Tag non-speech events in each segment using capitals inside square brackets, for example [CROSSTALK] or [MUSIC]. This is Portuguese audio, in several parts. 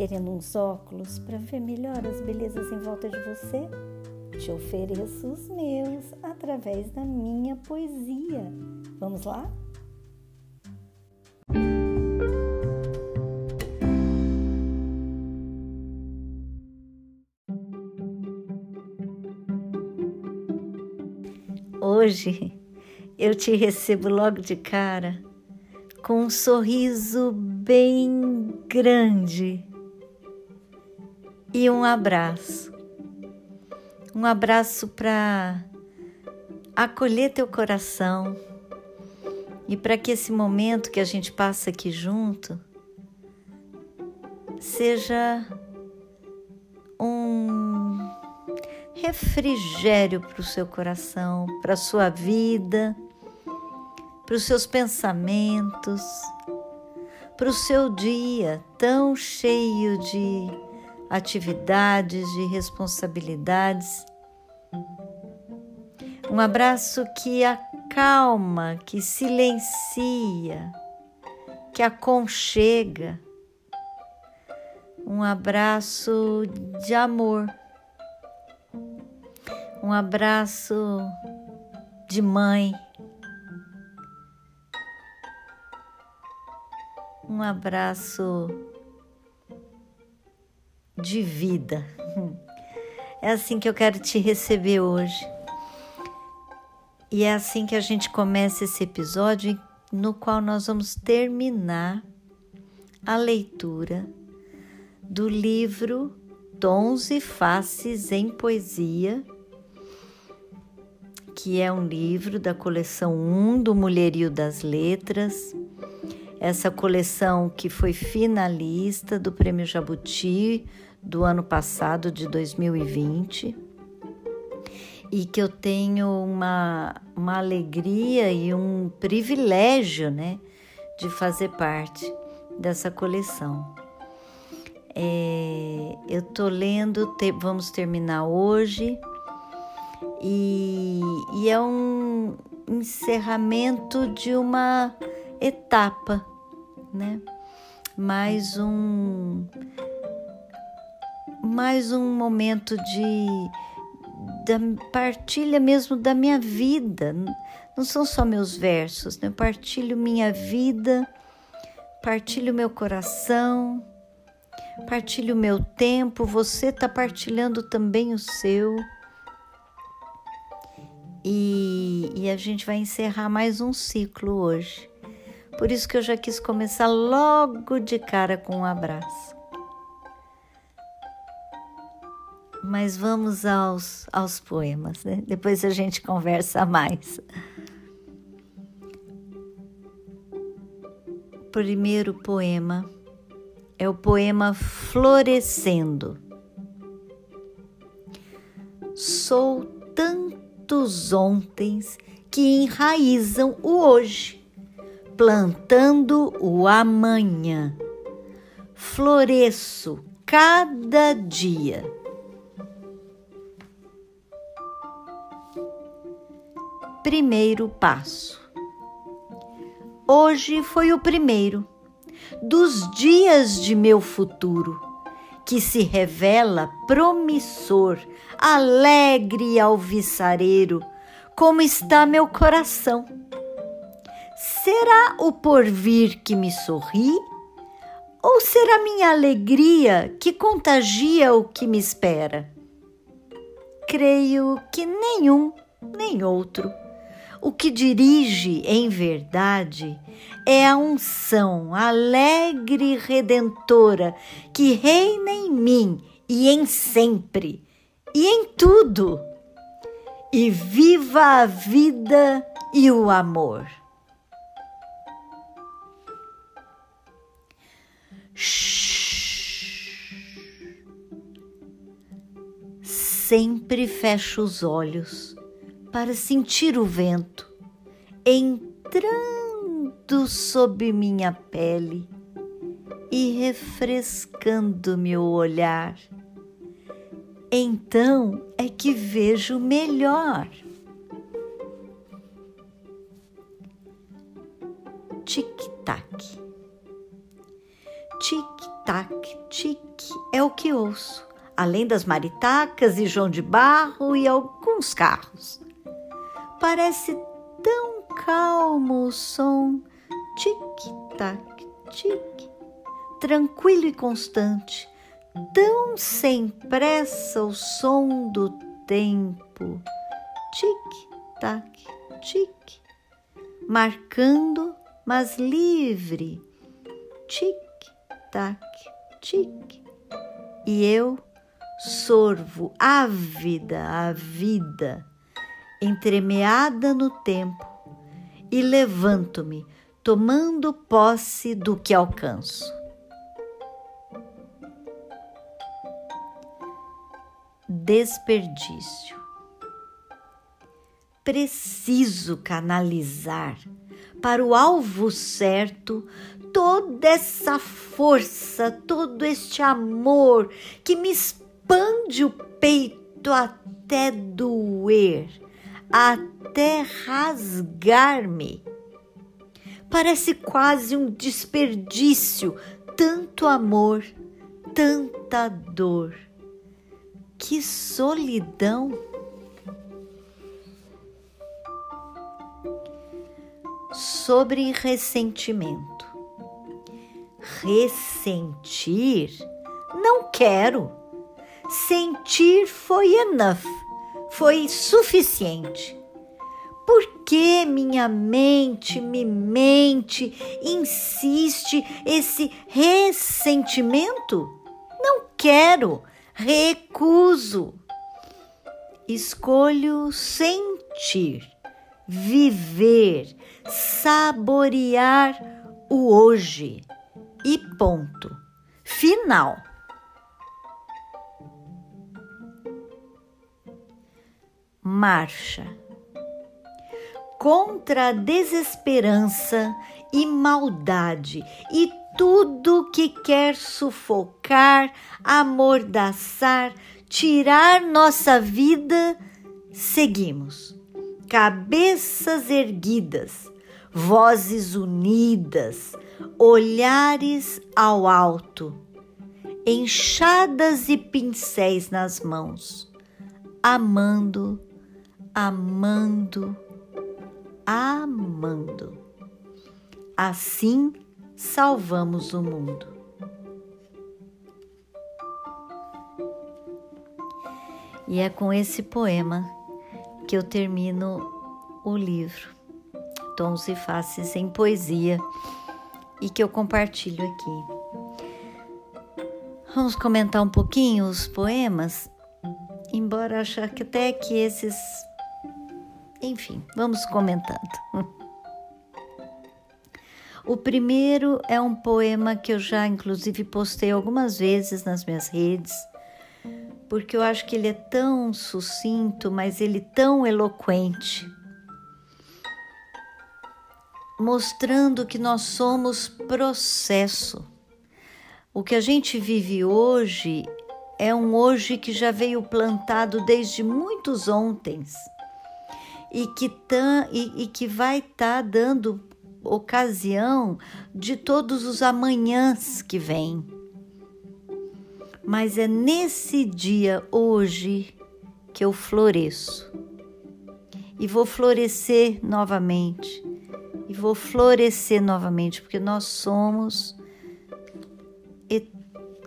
querendo uns óculos para ver melhor as belezas em volta de você? Te ofereço os meus através da minha poesia. Vamos lá? Hoje eu te recebo logo de cara com um sorriso bem grande e um abraço. Um abraço para acolher teu coração e para que esse momento que a gente passa aqui junto seja um refrigério para o seu coração, para a sua vida, para os seus pensamentos, para o seu dia tão cheio de atividades, de responsabilidades. Um abraço que acalma, que silencia, que aconchega. Um abraço de amor. Um abraço de mãe. Um abraço de vida. É assim que eu quero te receber hoje. E é assim que a gente começa esse episódio, no qual nós vamos terminar a leitura do livro Tons e Faces em Poesia, que é um livro da coleção 1 do Mulherio das Letras essa coleção que foi finalista do Prêmio Jabuti do ano passado, de 2020, e que eu tenho uma, uma alegria e um privilégio né, de fazer parte dessa coleção. É, eu estou lendo, te, vamos terminar hoje, e, e é um encerramento de uma etapa né? Mais um mais um momento de da partilha mesmo da minha vida. Não são só meus versos, né? Eu partilho minha vida, partilho meu coração, partilho meu tempo. Você está partilhando também o seu. E, e a gente vai encerrar mais um ciclo hoje. Por isso que eu já quis começar logo de cara com um abraço. Mas vamos aos, aos poemas, né? Depois a gente conversa mais. Primeiro poema é o poema Florescendo. Sou tantos ontens que enraizam o hoje plantando o amanhã. Floresço cada dia. Primeiro passo. Hoje foi o primeiro dos dias de meu futuro, que se revela promissor, alegre e alvissareiro, como está meu coração Será o porvir que me sorri? Ou será minha alegria que contagia o que me espera? Creio que nenhum nem outro. O que dirige, em verdade, é a unção alegre e redentora que reina em mim e em sempre e em tudo. E viva a vida e o amor. Sempre fecho os olhos para sentir o vento entrando sob minha pele e refrescando meu olhar. Então é que vejo melhor. Tic-tac tic tac, tic é o que ouço, além das maritacas e João de Barro e alguns carros. Parece tão calmo o som, tic, tac, tic, tranquilo e constante, tão sem pressa o som do tempo, tic, tac, tic, marcando, mas livre, tic, tac, tic. E eu sorvo ávida a vida, entremeada no tempo, e levanto-me, tomando posse do que alcanço. Desperdício. Preciso canalizar para o alvo certo toda essa força, todo este amor que me expande o peito até doer, até rasgar-me. Parece quase um desperdício, tanto amor, tanta dor. Que solidão! Sobre ressentimento ressentir, não quero. Sentir foi enough, foi suficiente. Por que minha mente me mente, insiste esse ressentimento? Não quero, recuso. Escolho sentir, viver, saborear o hoje e ponto. Final. Marcha. Contra a desesperança e maldade e tudo que quer sufocar, amordaçar, tirar nossa vida, seguimos, cabeças erguidas, vozes unidas, olhares ao alto, enxadas e pincéis nas mãos, amando, amando, amando. Assim salvamos o mundo. E é com esse poema que eu termino o livro Tons e Faces em Poesia e que eu compartilho aqui. Vamos comentar um pouquinho os poemas, embora achar que até que esses. Enfim, vamos comentando. [LAUGHS] O primeiro é um poema que eu já, inclusive, postei algumas vezes nas minhas redes, porque eu acho que ele é tão sucinto, mas ele tão eloquente mostrando que nós somos processo. O que a gente vive hoje é um hoje que já veio plantado desde muitos ontens e que, tá, e, e que vai estar tá dando ocasião de todos os amanhãs que vêm. Mas é nesse dia, hoje, que eu floresço. E vou florescer novamente e vou florescer novamente, porque nós somos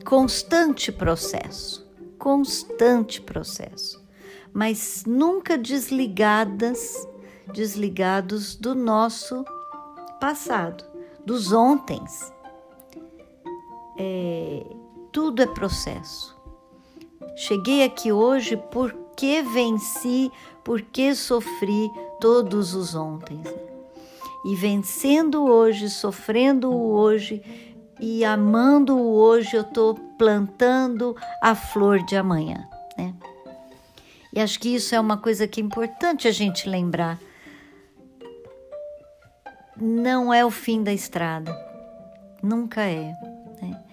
constante processo, constante processo, mas nunca desligadas, desligados do nosso passado, dos ontens. É, tudo é processo. Cheguei aqui hoje porque venci, porque sofri todos os ontens. E vencendo hoje, sofrendo hoje e amando hoje, eu estou plantando a flor de amanhã, né? E acho que isso é uma coisa que é importante a gente lembrar. Não é o fim da estrada, nunca é. Né?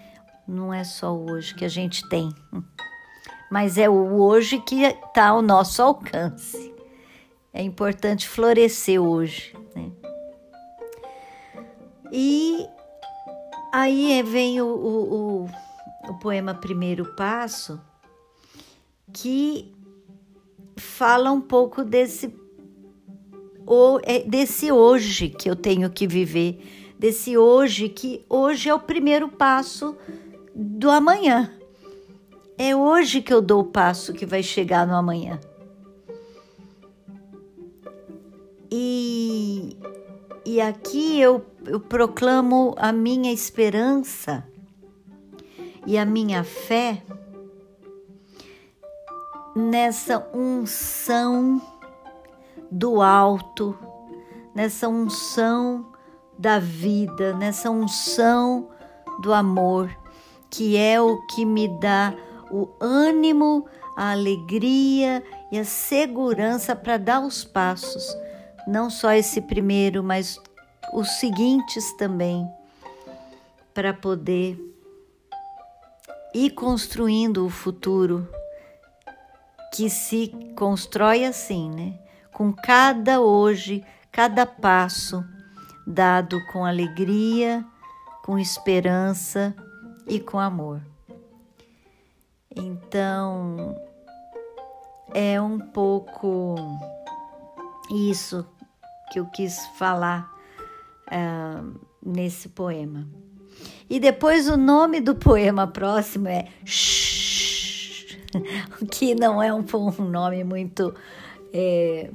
Não é só o hoje que a gente tem, mas é o hoje que está ao nosso alcance. É importante florescer hoje. E Aí vem o, o, o, o poema Primeiro Passo, que fala um pouco desse, é, desse hoje que eu tenho que viver, desse hoje que hoje é o primeiro passo do amanhã. É hoje que eu dou o passo que vai chegar no amanhã. E, e aqui eu, eu proclamo a minha esperança e a minha fé nessa unção do alto, nessa unção da vida, nessa unção do amor, que é o que me dá o ânimo, a alegria e a segurança para dar os passos, não só esse primeiro, mas os seguintes também, para poder ir construindo o futuro que se constrói assim, né? Com cada hoje, cada passo dado com alegria, com esperança e com amor. Então, é um pouco isso que eu quis falar uh, nesse poema. E depois o nome do poema próximo é Shhh, que não é um, um nome muito. É,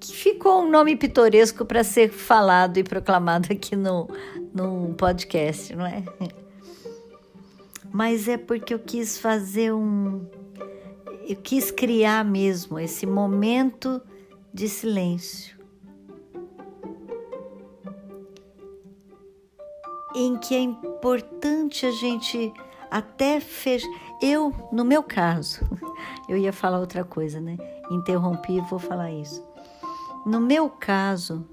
que ficou um nome pitoresco para ser falado e proclamado aqui no, no podcast, não é? mas é porque eu quis fazer um. Eu quis criar mesmo esse momento de silêncio. Em que é importante a gente até fechar. Eu, no meu caso, [LAUGHS] eu ia falar outra coisa, né? Interrompi e vou falar isso. No meu caso,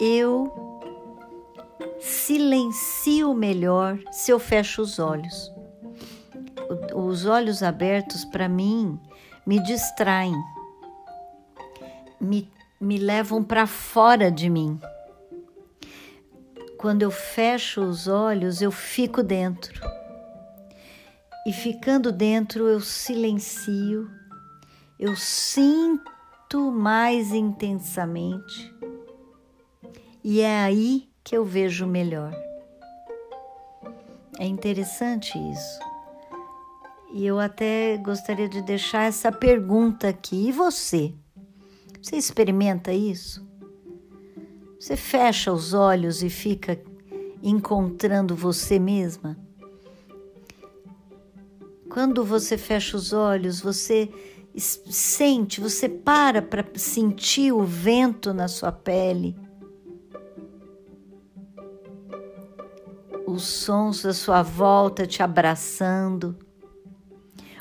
eu silencio melhor se eu fecho os olhos os olhos abertos para mim me distraem, me, me levam para fora de mim. Quando eu fecho os olhos, eu fico dentro. E ficando dentro, eu silencio, eu sinto mais intensamente. E é aí que eu vejo melhor. É interessante isso. E eu até gostaria de deixar essa pergunta aqui. E você? Você experimenta isso? Você fecha os olhos e fica encontrando você mesma? Quando você fecha os olhos, você sente, você para para sentir o vento na sua pele, os sons da sua volta te abraçando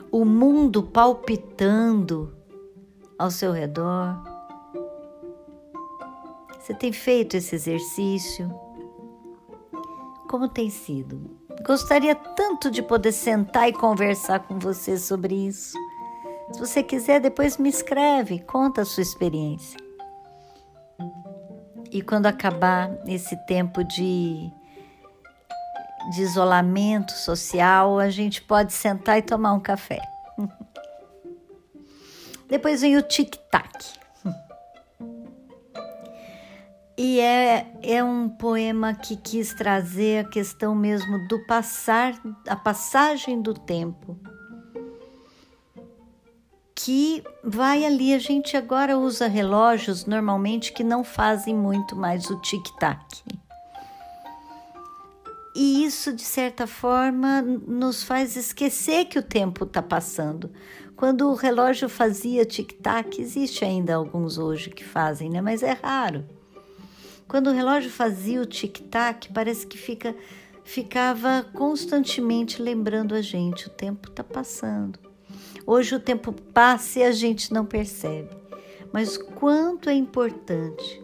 o mundo palpitando ao seu redor. Você tem feito esse exercício? Como tem sido? Gostaria tanto de poder sentar e conversar com você sobre isso. Se você quiser, depois me escreve, conta a sua experiência. E quando acabar esse tempo de de isolamento social, a gente pode sentar e tomar um café. [LAUGHS] Depois vem o tic-tac. E é, é um poema que quis trazer a questão mesmo do passar, a passagem do tempo. Que vai ali, a gente agora usa relógios normalmente que não fazem muito mais o tic-tac. E isso, de certa forma, nos faz esquecer que o tempo está passando. Quando o relógio fazia tic-tac, existe ainda alguns hoje que fazem, né? mas é raro. Quando o relógio fazia o tic-tac, parece que fica, ficava constantemente lembrando a gente: o tempo está passando. Hoje o tempo passa e a gente não percebe. Mas quanto é importante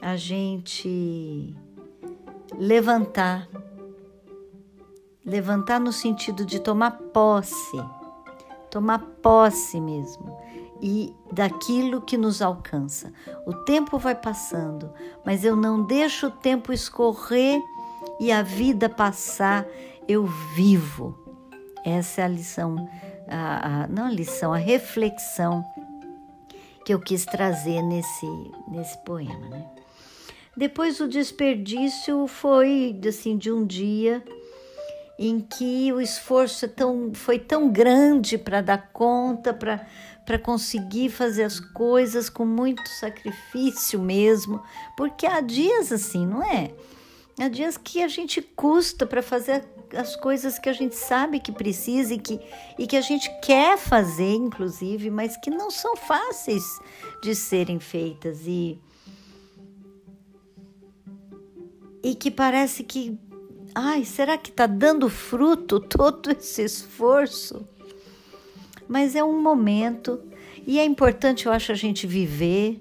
a gente levantar Levantar no sentido de tomar posse, tomar posse mesmo, e daquilo que nos alcança. O tempo vai passando, mas eu não deixo o tempo escorrer e a vida passar, eu vivo. Essa é a lição, a, a, não a lição, a reflexão que eu quis trazer nesse, nesse poema. Né? Depois o desperdício foi assim de um dia em que o esforço é tão, foi tão grande para dar conta, para conseguir fazer as coisas com muito sacrifício mesmo, porque há dias assim, não é? Há dias que a gente custa para fazer as coisas que a gente sabe que precisa e que, e que a gente quer fazer, inclusive, mas que não são fáceis de serem feitas e, e que parece que ai, será que está dando fruto [LAUGHS] todo esse esforço? Mas é um momento e é importante, eu acho, a gente viver,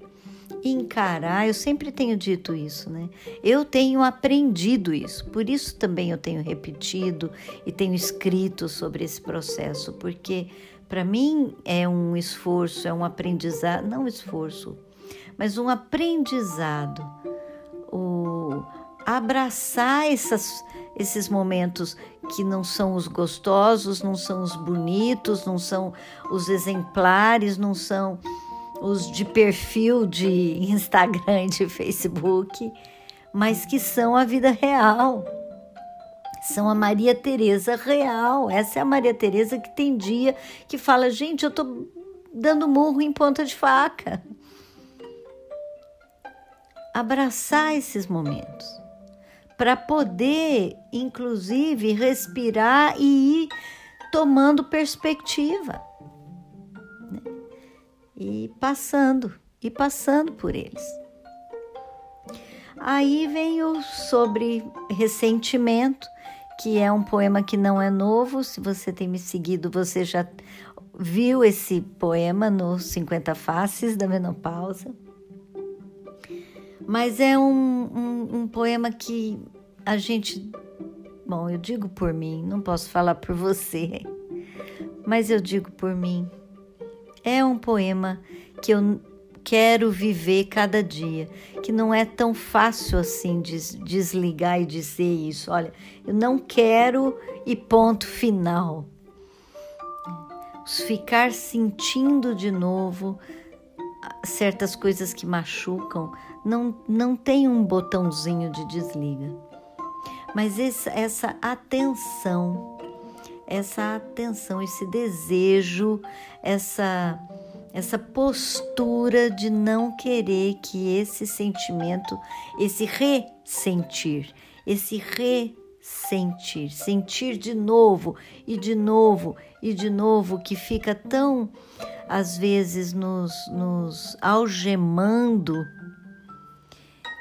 encarar. Eu sempre tenho dito isso, né? Eu tenho aprendido isso, por isso também eu tenho repetido e tenho escrito sobre esse processo, porque para mim é um esforço, é um aprendizado, não esforço, mas um aprendizado. O abraçar essas, esses momentos que não são os gostosos, não são os bonitos, não são os exemplares, não são os de perfil de [LAUGHS] Instagram, de Facebook, mas que são a vida real. São a Maria Teresa real. Essa é a Maria Teresa que tem dia que fala: "Gente, eu tô dando murro em ponta de faca". Abraçar esses momentos para poder, inclusive, respirar e ir tomando perspectiva né? e passando e passando por eles. Aí vem o sobre ressentimento, que é um poema que não é novo. Se você tem me seguido, você já viu esse poema no 50 Faces da Menopausa. Mas é um, um, um poema que a gente. Bom, eu digo por mim, não posso falar por você, mas eu digo por mim. É um poema que eu quero viver cada dia, que não é tão fácil assim des desligar e dizer isso. Olha, eu não quero e ponto final. Ficar sentindo de novo certas coisas que machucam, não, não tem um botãozinho de desliga. Mas esse, essa atenção, essa atenção, esse desejo, essa essa postura de não querer que esse sentimento, esse ressentir, esse ressentir, sentir de novo e de novo e de novo, que fica tão, às vezes, nos, nos algemando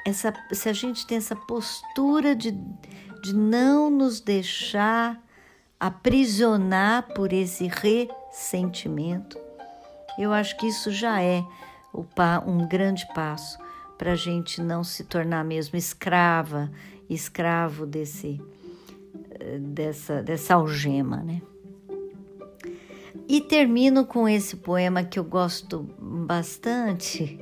essa, se a gente tem essa postura de, de não nos deixar aprisionar por esse ressentimento, eu acho que isso já é um grande passo para a gente não se tornar mesmo escrava, escravo desse, dessa, dessa algema, né? E termino com esse poema que eu gosto bastante,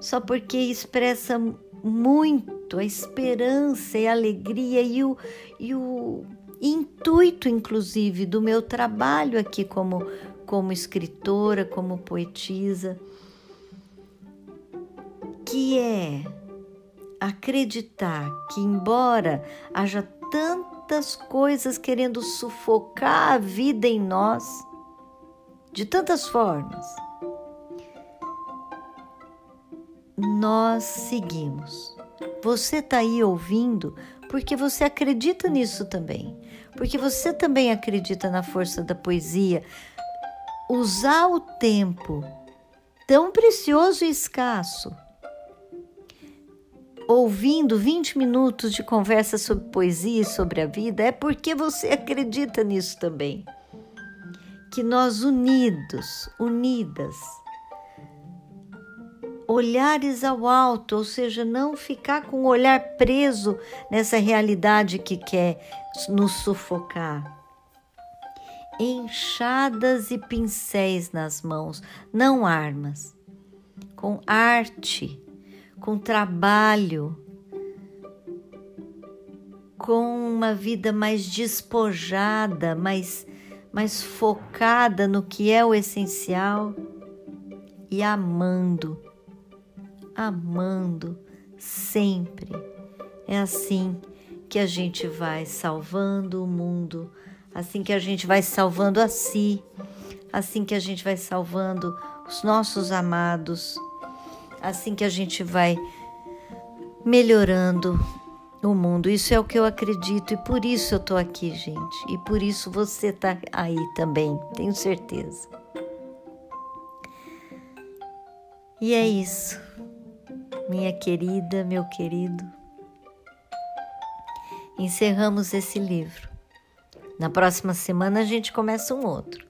só porque expressa muito a esperança e a alegria e o, e o intuito, inclusive, do meu trabalho aqui como, como escritora, como poetisa, que é acreditar que, embora haja tantas coisas querendo sufocar a vida em nós, de tantas formas, nós seguimos. Você está aí ouvindo porque você acredita nisso também, porque você também acredita na força da poesia. Usar o tempo tão precioso e escasso, ouvindo 20 minutos de conversa sobre poesia e sobre a vida, é porque você acredita nisso também. Que nós unidos, unidas, olhares ao alto, ou seja, não ficar com o olhar preso nessa realidade que quer nos sufocar. Enxadas e pincéis nas mãos, não armas, com arte, com trabalho, com uma vida mais despojada, mais, mais focada no que é o essencial e amando, amando sempre. É assim que a gente vai salvando o mundo, assim que a gente vai salvando a si, assim que a gente vai salvando os nossos amados, assim que a gente vai melhorando o mundo. Isso é o que eu acredito e por isso eu estou aqui, gente. E por isso você está aí também, tenho certeza. E é isso, minha querida, meu querido. Encerramos esse livro. Na próxima semana a gente começa um outro.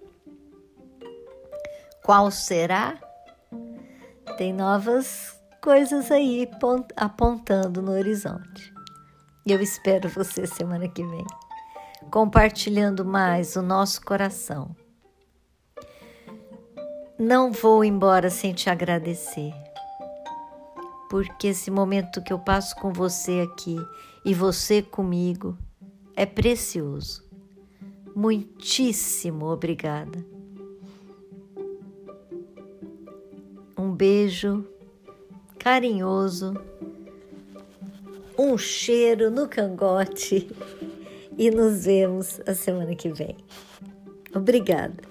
Qual será? Tem novas coisas aí apontando no horizonte. Eu espero você semana que vem, compartilhando mais o nosso coração. Não vou embora sem te agradecer, porque esse momento que eu passo com você aqui e você comigo é precioso. Muitíssimo obrigada. Um beijo carinhoso um cheiro no cangote [LAUGHS] e nos vemos a semana que vem. Obrigada.